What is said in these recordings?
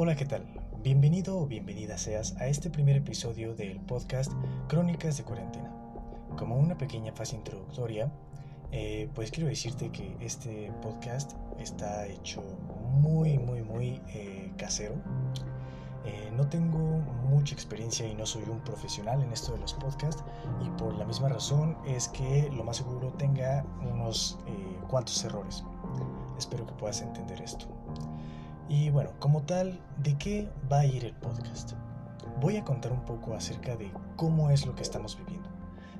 Hola, ¿qué tal? Bienvenido o bienvenida seas a este primer episodio del podcast Crónicas de Cuarentena. Como una pequeña fase introductoria, eh, pues quiero decirte que este podcast está hecho muy, muy, muy eh, casero. Eh, no tengo mucha experiencia y no soy un profesional en esto de los podcasts y por la misma razón es que lo más seguro tenga unos cuantos errores. Espero que puedas entender esto. Y bueno, como tal, ¿de qué va a ir el podcast? Voy a contar un poco acerca de cómo es lo que estamos viviendo.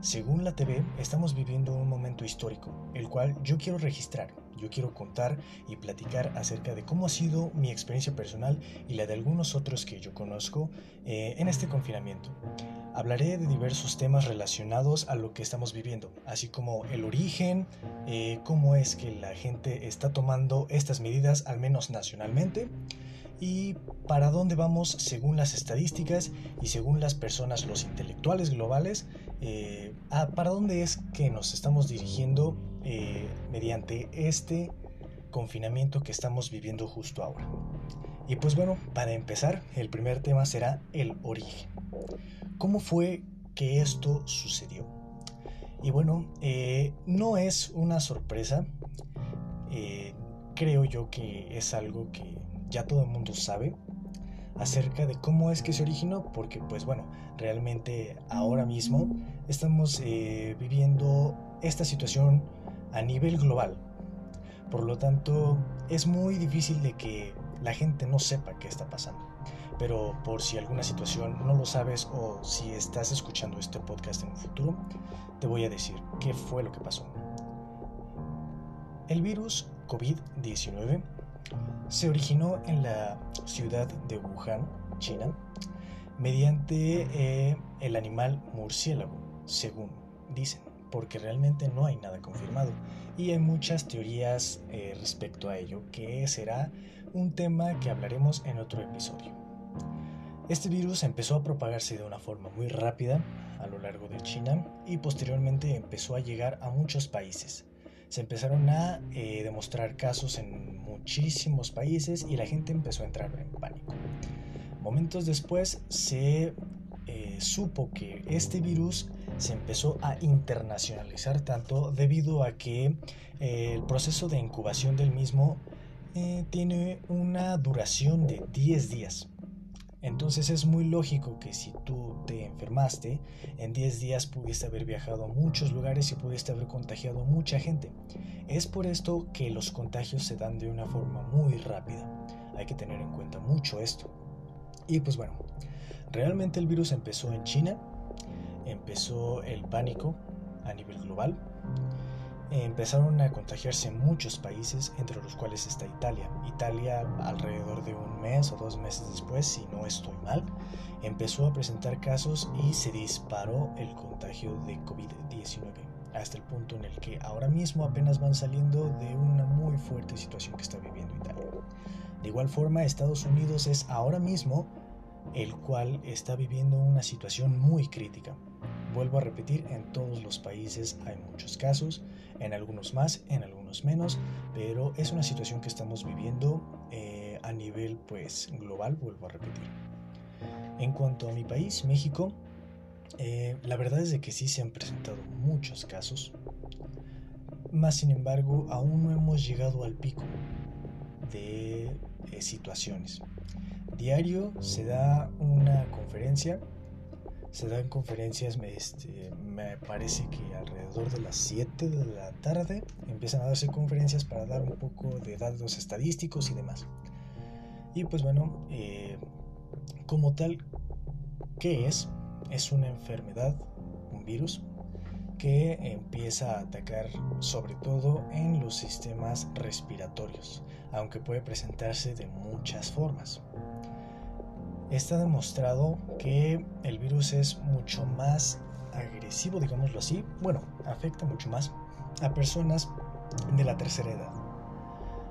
Según la TV, estamos viviendo un momento histórico, el cual yo quiero registrar, yo quiero contar y platicar acerca de cómo ha sido mi experiencia personal y la de algunos otros que yo conozco eh, en este confinamiento. Hablaré de diversos temas relacionados a lo que estamos viviendo, así como el origen, eh, cómo es que la gente está tomando estas medidas, al menos nacionalmente, y para dónde vamos según las estadísticas y según las personas, los intelectuales globales, eh, para dónde es que nos estamos dirigiendo eh, mediante este confinamiento que estamos viviendo justo ahora. Y pues bueno, para empezar, el primer tema será el origen. ¿Cómo fue que esto sucedió? Y bueno, eh, no es una sorpresa. Creo yo que es algo que ya todo el mundo sabe acerca de cómo es que se originó, porque pues bueno, realmente ahora mismo estamos eh, viviendo esta situación a nivel global. Por lo tanto, es muy difícil de que la gente no sepa qué está pasando pero por si alguna situación no lo sabes o si estás escuchando este podcast en un futuro, te voy a decir qué fue lo que pasó. El virus COVID-19 se originó en la ciudad de Wuhan, China, mediante eh, el animal murciélago, según dicen, porque realmente no hay nada confirmado y hay muchas teorías eh, respecto a ello, que será un tema que hablaremos en otro episodio. Este virus empezó a propagarse de una forma muy rápida a lo largo de China y posteriormente empezó a llegar a muchos países. Se empezaron a eh, demostrar casos en muchísimos países y la gente empezó a entrar en pánico. Momentos después se eh, supo que este virus se empezó a internacionalizar tanto debido a que eh, el proceso de incubación del mismo tiene una duración de 10 días. Entonces es muy lógico que si tú enfermaste, en 10 días pudiste haber viajado a muchos lugares y pudiste haber contagiado a mucha gente. Es por esto que los contagios se dan de una forma muy rápida. Hay que tener en cuenta mucho esto. Y pues bueno, realmente el virus empezó en China, empezó el pánico a nivel global empezaron a contagiarse muchos países, entre los cuales está Italia. Italia, alrededor de un mes o dos meses después, si no estoy mal, empezó a presentar casos y se disparó el contagio de COVID-19, hasta el punto en el que ahora mismo apenas van saliendo de una muy fuerte situación que está viviendo Italia. De igual forma, Estados Unidos es ahora mismo el cual está viviendo una situación muy crítica. Vuelvo a repetir, en todos los países hay muchos casos, en algunos más, en algunos menos, pero es una situación que estamos viviendo eh, a nivel pues global, vuelvo a repetir. En cuanto a mi país, México, eh, la verdad es de que sí se han presentado muchos casos, más sin embargo aún no hemos llegado al pico de eh, situaciones. Diario se da una conferencia se dan conferencias, este, me parece que alrededor de las 7 de la tarde empiezan a darse conferencias para dar un poco de datos estadísticos y demás. Y pues bueno, eh, como tal, ¿qué es? Es una enfermedad, un virus, que empieza a atacar sobre todo en los sistemas respiratorios, aunque puede presentarse de muchas formas. Está demostrado que el virus es mucho más agresivo, digámoslo así. Bueno, afecta mucho más a personas de la tercera edad.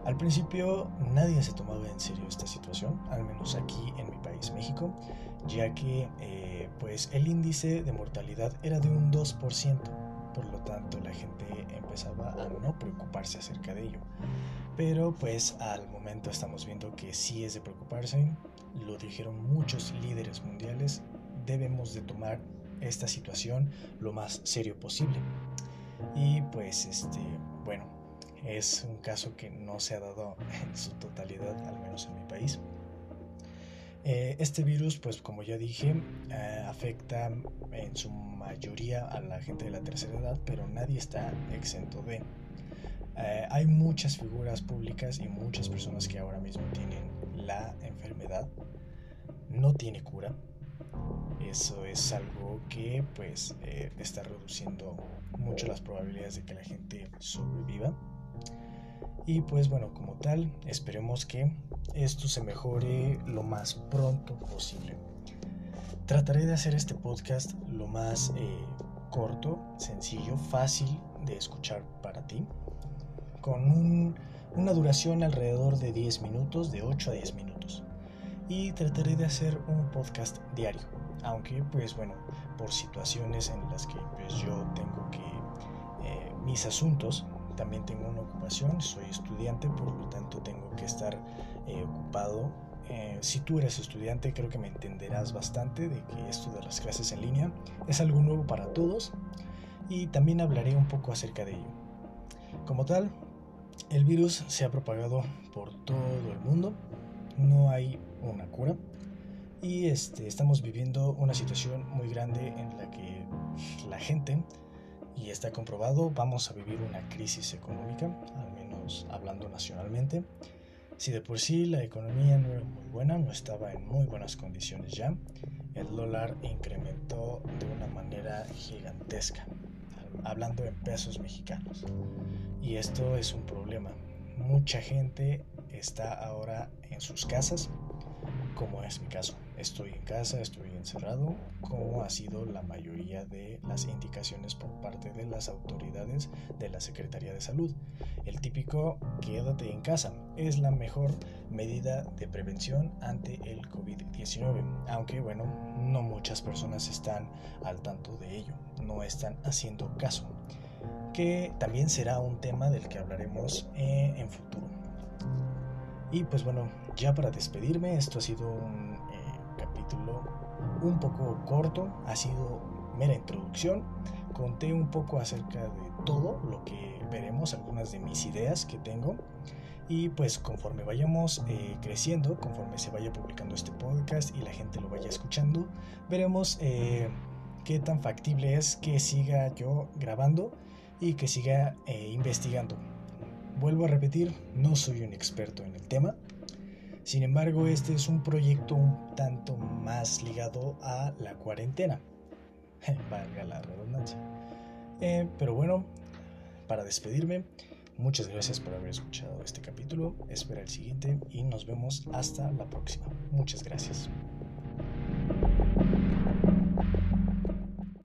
Al principio nadie se tomaba en serio esta situación, al menos aquí en mi país, México, ya que eh, pues el índice de mortalidad era de un 2%. por lo tanto la gente empezaba a no preocuparse acerca de ello. Pero pues al momento estamos viendo que sí es de preocuparse, lo dijeron muchos líderes mundiales, debemos de tomar esta situación lo más serio posible. Y pues este, bueno, es un caso que no se ha dado en su totalidad, al menos en mi país. Eh, este virus, pues como ya dije, eh, afecta en su mayoría a la gente de la tercera edad, pero nadie está exento de. Eh, hay muchas figuras públicas y muchas personas que ahora mismo tienen la enfermedad. No tiene cura. Eso es algo que pues está reduciendo mucho las probabilidades de que la gente sobreviva. Y pues bueno, como tal, esperemos que esto se mejore lo más pronto posible. Trataré de hacer este podcast lo más eh, corto, sencillo, fácil de escuchar para ti, con una duración alrededor de 10 minutos, de 8 a 10 minutos. Y trataré de hacer un podcast diario, aunque pues bueno, por situaciones en las que pues yo tengo que eh, mis asuntos también tengo una ocupación, soy estudiante, por lo tanto tengo que estar eh, ocupado. Eh, si tú eres estudiante, creo que me entenderás bastante de que esto de las clases en línea es algo nuevo para todos y también hablaré un poco acerca de ello. Como tal, el virus se ha propagado por todo el mundo, no hay una cura. Y este, estamos viviendo una situación muy grande en la que la gente y está comprobado, vamos a vivir una crisis económica, al menos hablando nacionalmente. Si de por sí la economía no era muy buena, no estaba en muy buenas condiciones ya, el dólar incrementó de una manera gigantesca, hablando en pesos mexicanos. Y esto es un problema. Mucha gente está ahora en sus casas, como es mi caso. Estoy en casa, estoy encerrado, como ha sido la mayoría de las indicaciones por parte de las autoridades de la Secretaría de Salud. El típico quédate en casa es la mejor medida de prevención ante el COVID-19, aunque bueno, no muchas personas están al tanto de ello, no están haciendo caso, que también será un tema del que hablaremos eh, en futuro. Y pues bueno, ya para despedirme, esto ha sido un capítulo un poco corto, ha sido mera introducción. Conté un poco acerca de todo lo que veremos, algunas de mis ideas que tengo. Y pues conforme vayamos eh, creciendo, conforme se vaya publicando este podcast y la gente lo vaya escuchando, veremos eh, qué tan factible es que siga yo grabando y que siga eh, investigando. Vuelvo a repetir, no soy un experto en el tema, sin embargo, este es un proyecto un tanto más ligado a la cuarentena. Valga la redundancia. Eh, pero bueno, para despedirme, muchas gracias por haber escuchado este capítulo. Espera el siguiente y nos vemos hasta la próxima. Muchas gracias.